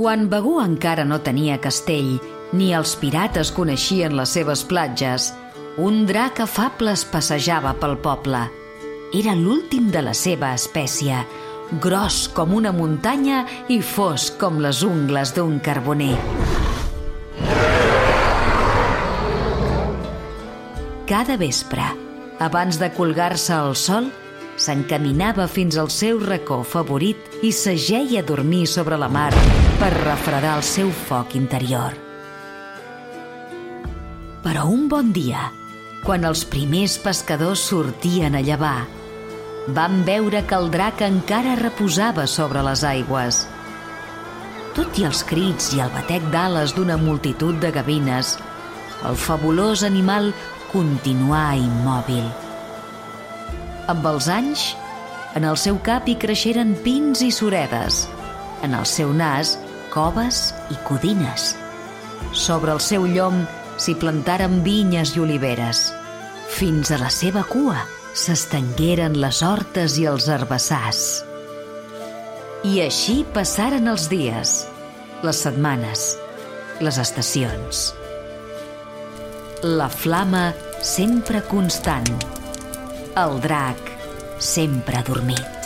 Quan Begú encara no tenia castell, ni els pirates coneixien les seves platges, un drac afable es passejava pel poble. Era l'últim de la seva espècie, gros com una muntanya i fosc com les ungles d'un carboner. Cada vespre, abans de colgar-se al sol, s'encaminava fins al seu racó favorit i s'ageia a dormir sobre la mar per refredar el seu foc interior. Però un bon dia, quan els primers pescadors sortien a llevar, van veure que el drac encara reposava sobre les aigües. Tot i els crits i el batec d'ales d'una multitud de gavines, el fabulós animal continuà immòbil. Amb els anys, en el seu cap hi creixeren pins i suredes, en el seu nas, coves i codines. Sobre el seu llom s'hi plantaren vinyes i oliveres. Fins a la seva cua s'estengueren les hortes i els herbassars. I així passaren els dies, les setmanes, les estacions. La flama sempre constant. El drac sempre dormit.